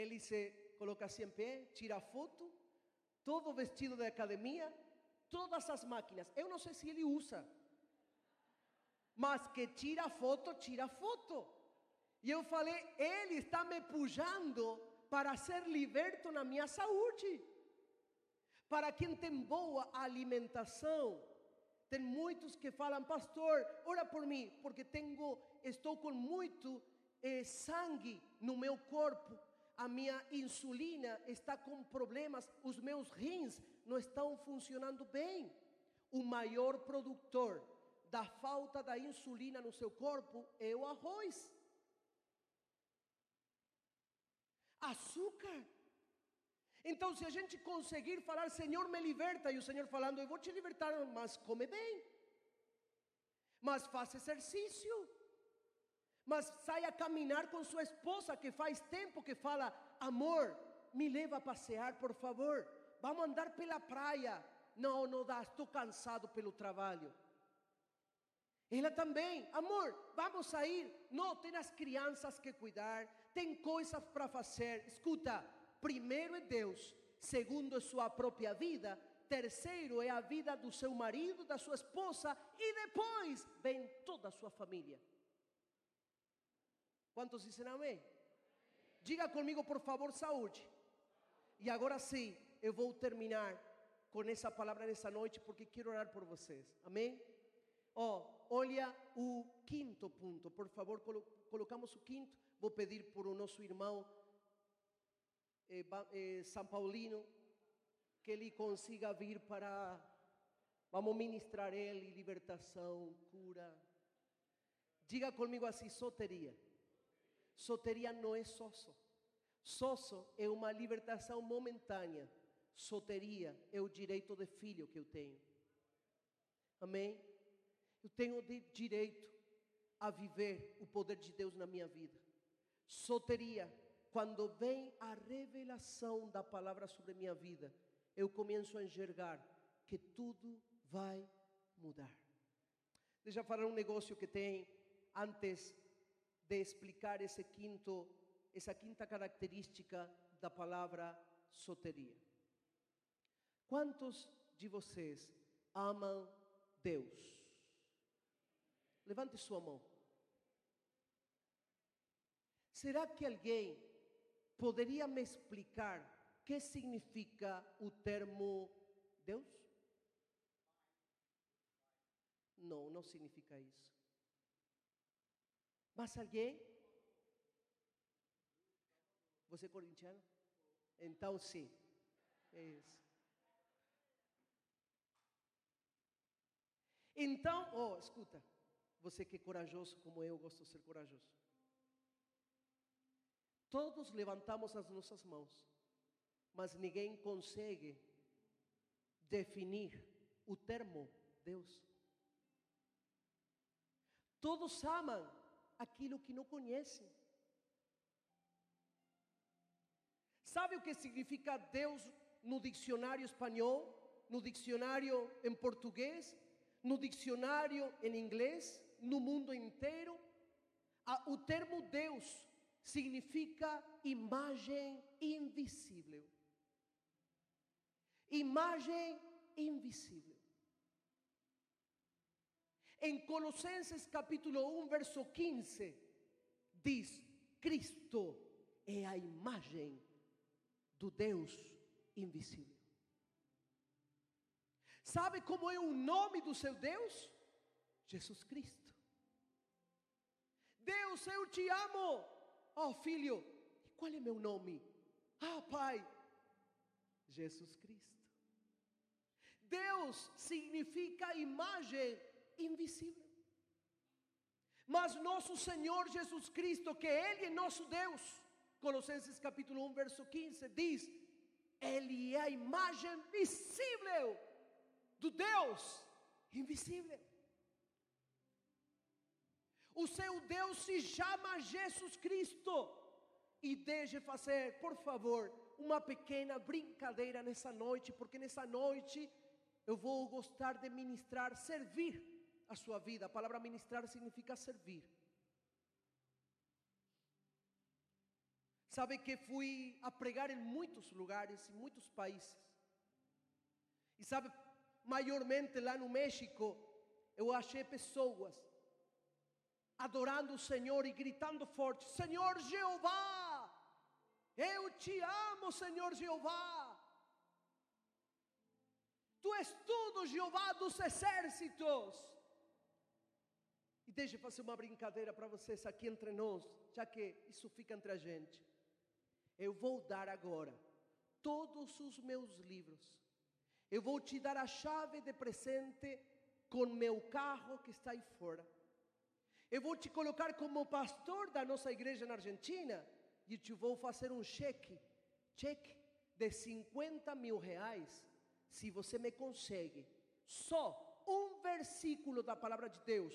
Speaker 1: Ele se coloca assim em pé, tira foto, todo vestido de academia, todas as máquinas. Eu não sei se ele usa, mas que tira foto, tira foto. E eu falei, ele está me puxando para ser liberto na minha saúde. Para quem tem boa alimentação, tem muitos que falam, pastor, ora por mim, porque tenho, estou com muito eh, sangue no meu corpo, a minha insulina está com problemas, os meus rins não estão funcionando bem. O maior produtor da falta da insulina no seu corpo é o arroz. Açúcar. Então, se a gente conseguir falar, Senhor, me liberta, e o Senhor falando, eu vou te libertar, mas come bem, mas faça exercício, mas saia a caminhar com sua esposa, que faz tempo que fala, amor, me leva a passear, por favor, vamos andar pela praia. Não, não dá, estou cansado pelo trabalho. Ela também, amor, vamos sair. Não, tem as crianças que cuidar, tem coisas para fazer. Escuta, primeiro é Deus, segundo é sua própria vida, terceiro é a vida do seu marido, da sua esposa, e depois vem toda a sua família. Quantos dizem amém? Diga comigo, por favor, saúde. E agora sim, eu vou terminar com essa palavra nessa noite, porque quero orar por vocês. Amém? Oh, olha o quinto ponto, por favor, colo colocamos o quinto. Vou pedir por o nosso irmão eh, eh, São Paulino que ele consiga vir para. Vamos ministrar ele libertação, cura. Diga comigo assim: soteria. Soteria não é sosso. Sosso é uma libertação momentânea. Soteria é o direito de filho que eu tenho. Amém? Eu tenho direito a viver o poder de Deus na minha vida. Soteria, quando vem a revelação da palavra sobre a minha vida, eu começo a enxergar que tudo vai mudar. Deixa eu falar um negócio que tem antes de explicar esse quinto, essa quinta característica da palavra soteria. Quantos de vocês amam Deus? Levante sua mão. Será que alguém poderia me explicar o que significa o termo Deus? Não, não significa isso. Mas alguém? Você é corintiano? Então sim. É isso. Então, oh, escuta. Você que é corajoso como eu, gosto de ser corajoso. Todos levantamos as nossas mãos, mas ninguém consegue definir o termo Deus. Todos amam aquilo que não conhecem. Sabe o que significa Deus no dicionário espanhol, no dicionário em português, no dicionário em inglês, no mundo inteiro? O termo Deus significa imagem invisível. Imagem invisível. Em Colossenses capítulo 1, verso 15, diz: Cristo é a imagem do Deus invisível. Sabe como é o nome do seu Deus? Jesus Cristo. Deus, eu te amo. Oh, filho, qual é meu nome? Ah, Pai, Jesus Cristo. Deus significa imagem invisível. Mas nosso Senhor Jesus Cristo, que Ele é nosso Deus, Colossenses capítulo 1, verso 15, diz: Ele é a imagem visível do Deus invisível. O seu Deus se chama Jesus Cristo. E deixe fazer, por favor, uma pequena brincadeira nessa noite, porque nessa noite eu vou gostar de ministrar, servir a sua vida. A palavra ministrar significa servir. Sabe que fui a pregar em muitos lugares, em muitos países. E sabe, maiormente lá no México, eu achei pessoas adorando o Senhor e gritando forte: Senhor Jeová, eu te amo, Senhor Jeová. Tu és tudo, Jeová dos exércitos. E deixa eu fazer uma brincadeira para vocês aqui entre nós, já que isso fica entre a gente. Eu vou dar agora todos os meus livros. Eu vou te dar a chave de presente com meu carro que está aí fora. Eu vou te colocar como pastor da nossa igreja na Argentina e te vou fazer um cheque, cheque de 50 mil reais se você me consegue só um versículo da palavra de Deus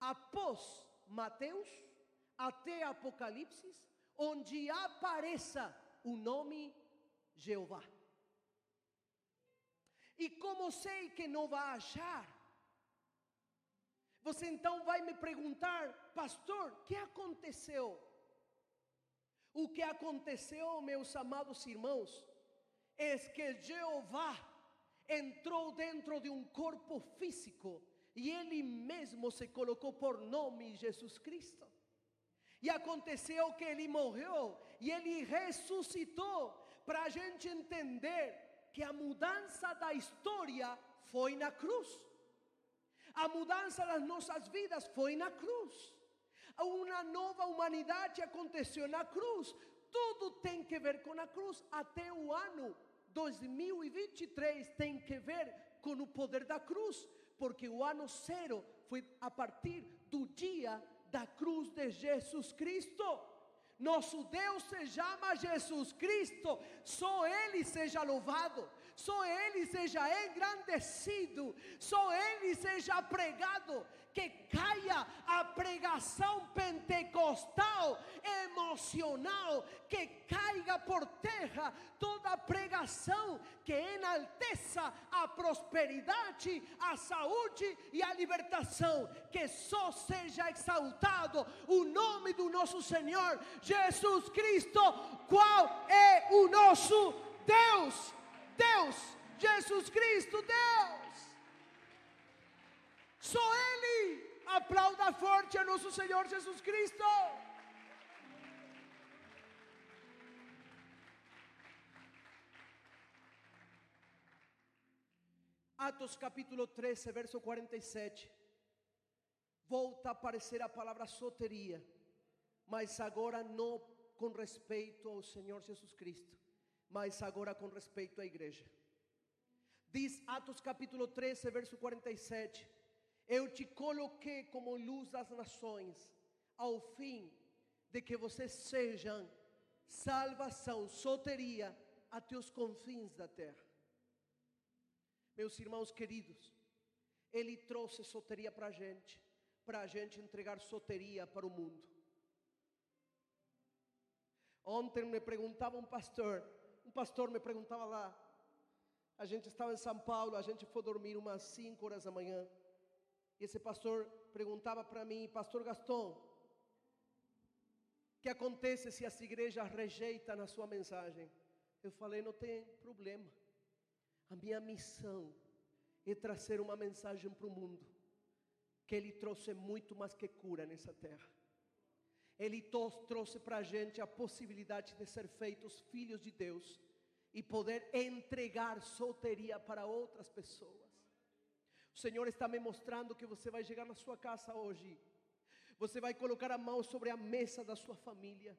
Speaker 1: após Mateus até Apocalipse, onde apareça o nome Jeová. E como sei que não vai achar, você então vai me perguntar, pastor, o que aconteceu? O que aconteceu, meus amados irmãos, é que Jeová entrou dentro de um corpo físico e ele mesmo se colocou por nome Jesus Cristo. E aconteceu que ele morreu e ele ressuscitou para a gente entender que a mudança da história foi na cruz. A mudança das nossas vidas foi na cruz. Uma nova humanidade aconteceu na cruz. Tudo tem que ver com a cruz. Até o ano 2023 tem que ver com o poder da cruz, porque o ano zero foi a partir do dia da cruz de Jesus Cristo. Nosso Deus se chama Jesus Cristo, só Ele seja louvado, só Ele seja engrandecido, só Ele seja pregado. Que caia a pregação pentecostal emocional, que caiga por terra toda pregação que enalteça a prosperidade, a saúde e a libertação. Que só seja exaltado o nome do nosso Senhor Jesus Cristo, qual é o nosso Deus. Deus, Jesus Cristo, Deus. Só Ele. Aplauda forte a nosso Senhor Jesus Cristo. Atos capítulo 13, verso 47. Volta a aparecer a palavra soteria, mas agora não com respeito ao Senhor Jesus Cristo, mas agora com respeito à igreja. Diz Atos capítulo 13, verso 47: Eu te coloquei como luz das nações, ao fim de que vocês sejam salvação, soteria até os confins da terra. Meus irmãos queridos, Ele trouxe soteria para a gente, para a gente entregar soteria para o mundo. Ontem me perguntava um pastor, pastor me perguntava lá, a gente estava em São Paulo, a gente foi dormir umas 5 horas da manhã, e esse pastor perguntava para mim, Pastor Gaston, o que acontece se as igrejas rejeitam a sua mensagem? Eu falei, não tem problema. A minha missão é trazer uma mensagem para o mundo, que Ele trouxe muito mais que cura nessa terra. Ele trouxe para a gente a possibilidade de ser feitos filhos de Deus e poder entregar solteria para outras pessoas. O Senhor está me mostrando que você vai chegar na sua casa hoje, você vai colocar a mão sobre a mesa da sua família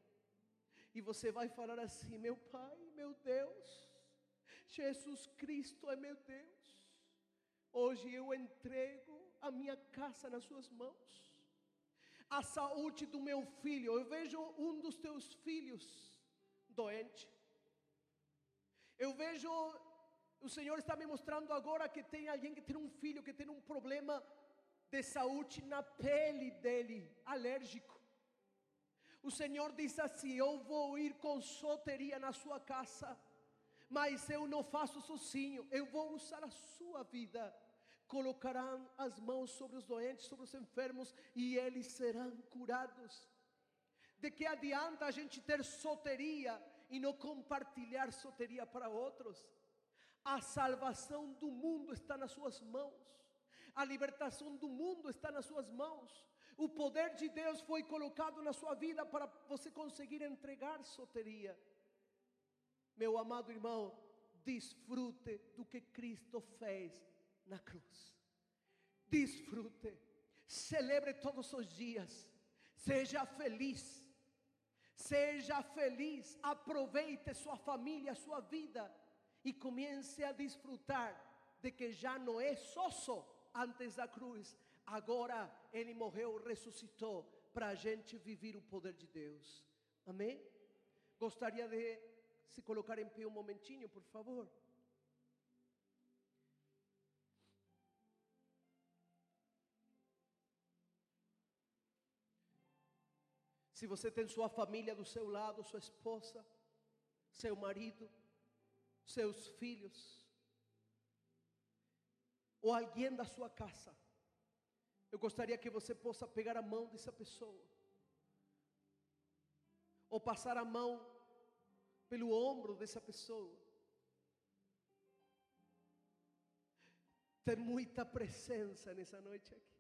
Speaker 1: e você vai falar assim: Meu Pai, meu Deus, Jesus Cristo é meu Deus. Hoje eu entrego a minha casa nas suas mãos. A saúde do meu filho. Eu vejo um dos teus filhos doente. Eu vejo o Senhor está me mostrando agora que tem alguém que tem um filho que tem um problema de saúde na pele dele, alérgico. O Senhor diz assim: Eu vou ir com soteria na sua casa mas eu não faço sozinho, eu vou usar a sua vida. Colocarão as mãos sobre os doentes, sobre os enfermos, e eles serão curados. De que adianta a gente ter soteria e não compartilhar soteria para outros? A salvação do mundo está nas suas mãos. A libertação do mundo está nas suas mãos. O poder de Deus foi colocado na sua vida para você conseguir entregar soteria. Meu amado irmão, desfrute do que Cristo fez na cruz. Desfrute, celebre todos os dias, seja feliz, seja feliz, aproveite sua família, sua vida e comece a desfrutar de que já não é só antes da cruz, agora Ele morreu, ressuscitou para a gente viver o poder de Deus. Amém? Gostaria de se colocar em pé um momentinho, por favor? Se você tem sua família do seu lado, sua esposa, seu marido, seus filhos, ou alguém da sua casa, eu gostaria que você possa pegar a mão dessa pessoa, ou passar a mão pelo ombro dessa pessoa. Tem muita presença nessa noite aqui.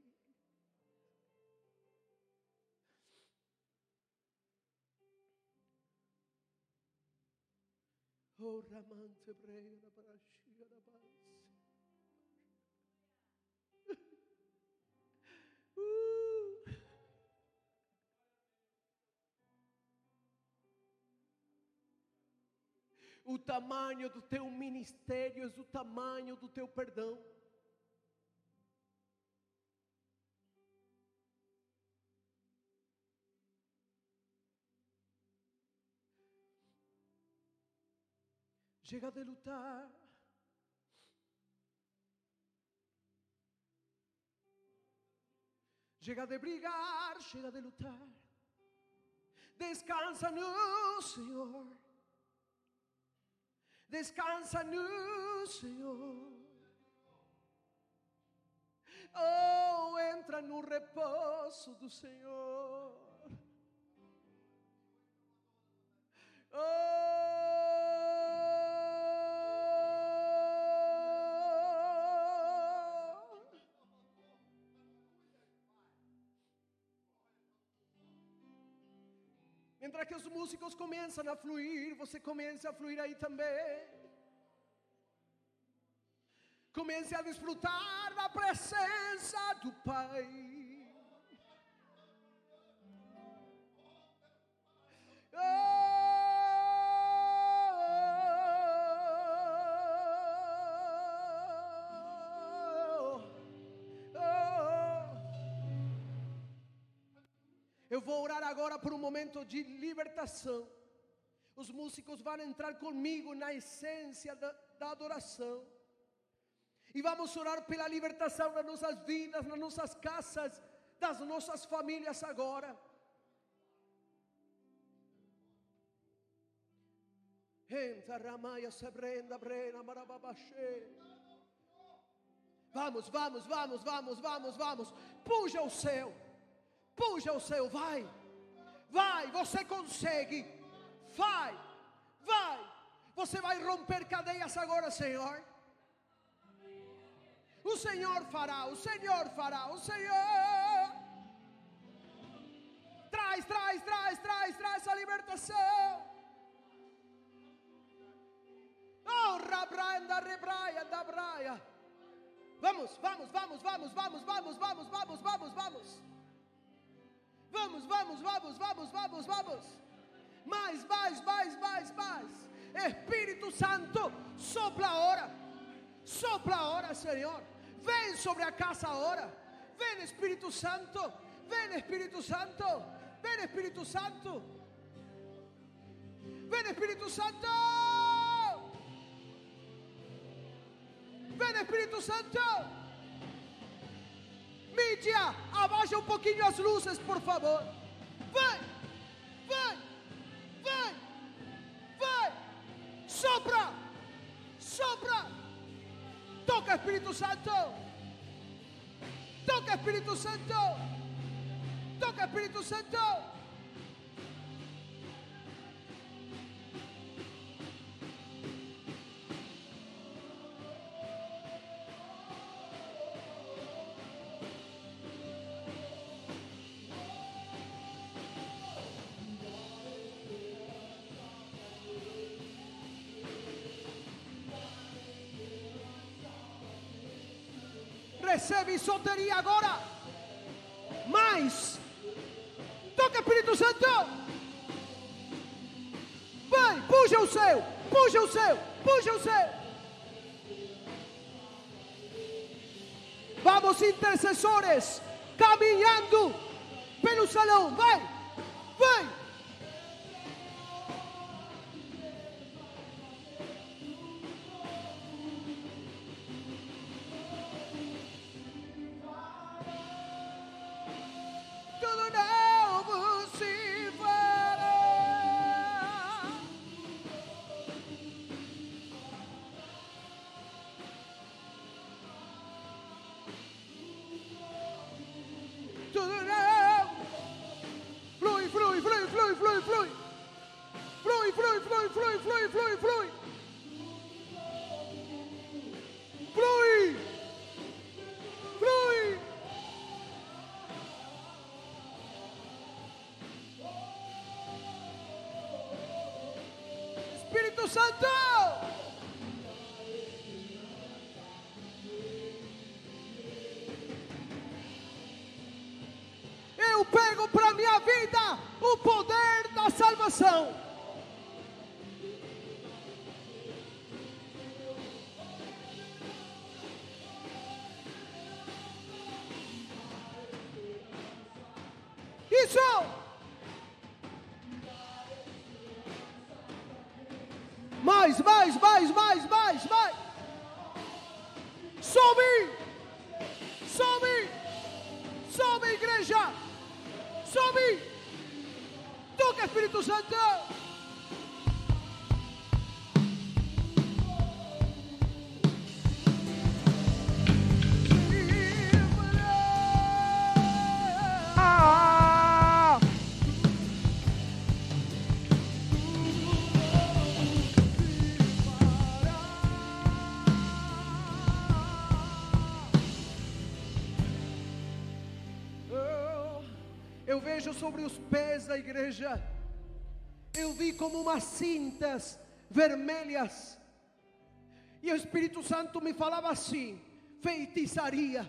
Speaker 1: Oh, Ramante Breira para Chiara Base. <laughs> Uh. O tamanho do teu ministério é o tamanho do teu perdão. Chega de lutar. Chega de brigar, chega de lutar. Descansa no Senhor. Descansa no Senhor. Oh, entra no repouso do Senhor. Oh. Mientras que os músicos começam a fluir, você começa a fluir aí também. Comece a desfrutar da presença do Pai. Momento de libertação. Os músicos vão entrar comigo na essência da, da adoração. E vamos orar pela libertação das nossas vidas, nas nossas casas, das nossas famílias agora. Vamos, vamos, vamos, vamos, vamos, vamos. Puxa o céu. Puxa o céu, vai. Vai, você consegue. Vai, vai. Você vai romper cadeias agora, Senhor. O Senhor fará, o Senhor fará, o Senhor. Traz, traz, traz, traz, traz a libertação. Oh, rabraenda, rebraia, da braia. Vamos, vamos, vamos, vamos, vamos, vamos, vamos, vamos, vamos, vamos. Vamos, vamos, vamos, vamos, vamos, vamos. Mais, mais, mais, mais, mais. Espírito Santo, sopla a hora. Sopla a hora, Senhor. Vem sobre a casa agora. Vem, Espírito Santo. Vem, Espírito Santo. Vem, Espírito Santo. Vem, Espírito Santo. Ven Espíritu Santo. Mídia, abaixa um pouquinho as luzes, por favor. Vai, vai, vai, vai. Sopra, sopra. Toca Espírito Santo. Toca Espírito Santo. Toca Espírito Santo. Recebe solteria agora. Mais. Toca Espírito Santo. Vai, puxa o céu, puxa o céu, puxa o céu. Vamos, intercessores, caminhando pelo salão. Vai. Santo. Eu pego para minha vida o poder da salvação. Sobre os pés da igreja, eu vi como umas cintas vermelhas, e o Espírito Santo me falava assim: feitiçaria.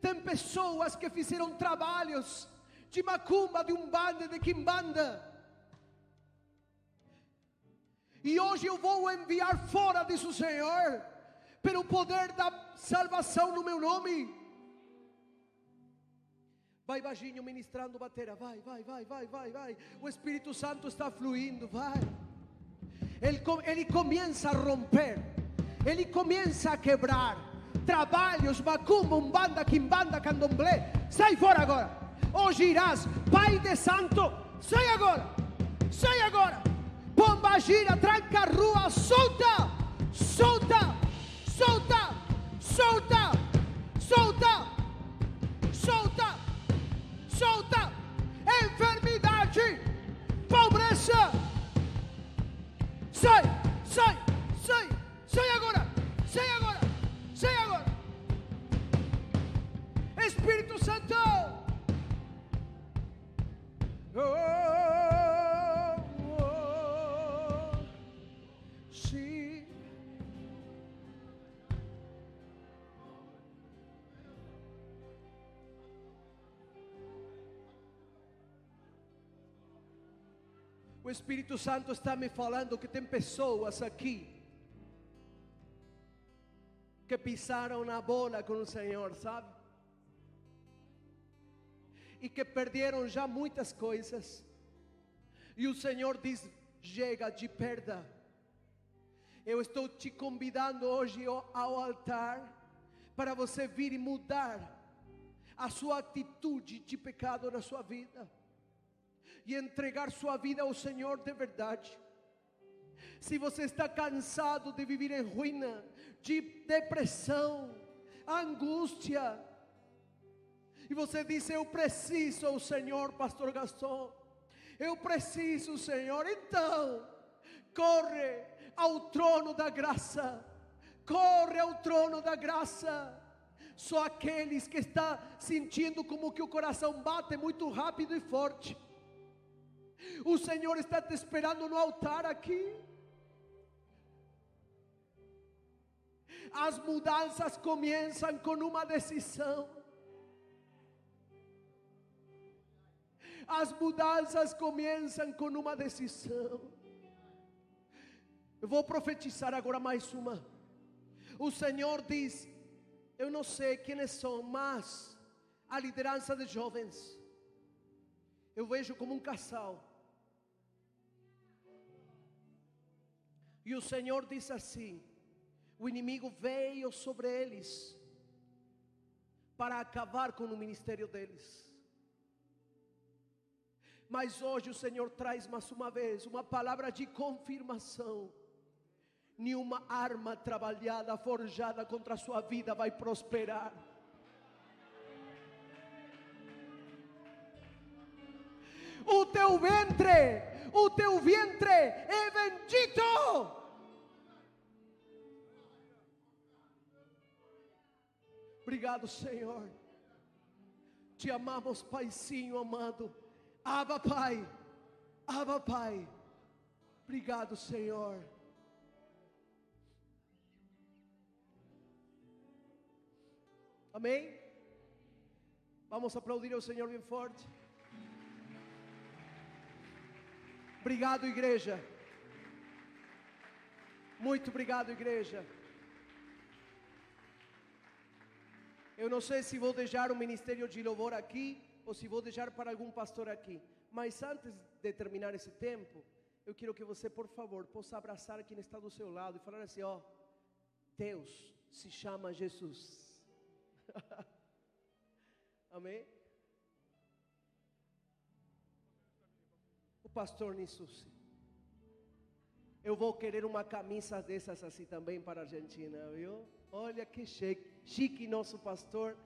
Speaker 1: Tem pessoas que fizeram trabalhos de macumba, de umbanda, de quimbanda. E hoje eu vou enviar fora, diz o Senhor, pelo poder da salvação no meu nome. Vai baixinho ministrando bateria, vai, vai, vai, vai, vai, vai. O Espírito Santo está fluindo, vai. Ele, ele começa a romper, ele começa a quebrar trabalhos, macumba, umbanda, quimbanda, candomblé. Sai fora agora. Hoje irás, Pai de Santo, sai agora, sai agora. Pomba gira, tranca a rua, solta, solta, solta, O Espírito Santo está me falando que tem pessoas aqui que pisaram na bola com o Senhor, sabe? E que perderam já muitas coisas. E o Senhor diz: chega de perda. Eu estou te convidando hoje ao altar para você vir e mudar a sua atitude de pecado na sua vida e entregar sua vida ao Senhor de verdade. Se você está cansado de viver em ruína, de depressão, angústia, e você diz: Eu preciso o Senhor, Pastor Gaston, eu preciso, Senhor, então, corre ao trono da graça, corre ao trono da graça. Só aqueles que estão sentindo como que o coração bate muito rápido e forte. O Senhor está te esperando no altar aqui. As mudanças começam com uma decisão. As mudanças começam com uma decisão. Eu vou profetizar agora mais uma. O Senhor diz: Eu não sei quem são, mas a liderança de jovens. Eu vejo como um casal. E o Senhor diz assim: o inimigo veio sobre eles para acabar com o ministério deles. Mas hoje o Senhor traz mais uma vez uma palavra de confirmação. Nenhuma arma trabalhada, forjada contra a sua vida vai prosperar. o teu ventre, o teu ventre é bendito. Obrigado, Senhor. Te amamos, Paizinho amado. Aba, Pai. Aba, Pai. Obrigado, Senhor. Amém? Vamos aplaudir ao Senhor bem forte. Obrigado, igreja. Muito obrigado, igreja. Eu não sei se vou deixar o ministério de louvor aqui ou se vou deixar para algum pastor aqui. Mas antes de terminar esse tempo, eu quero que você, por favor, possa abraçar quem está do seu lado e falar assim: ó, Deus se chama Jesus. <laughs> Amém? O pastor Nissusi. Eu vou querer uma camisa dessas assim também para a Argentina, viu? Olha que chique, chique nosso pastor.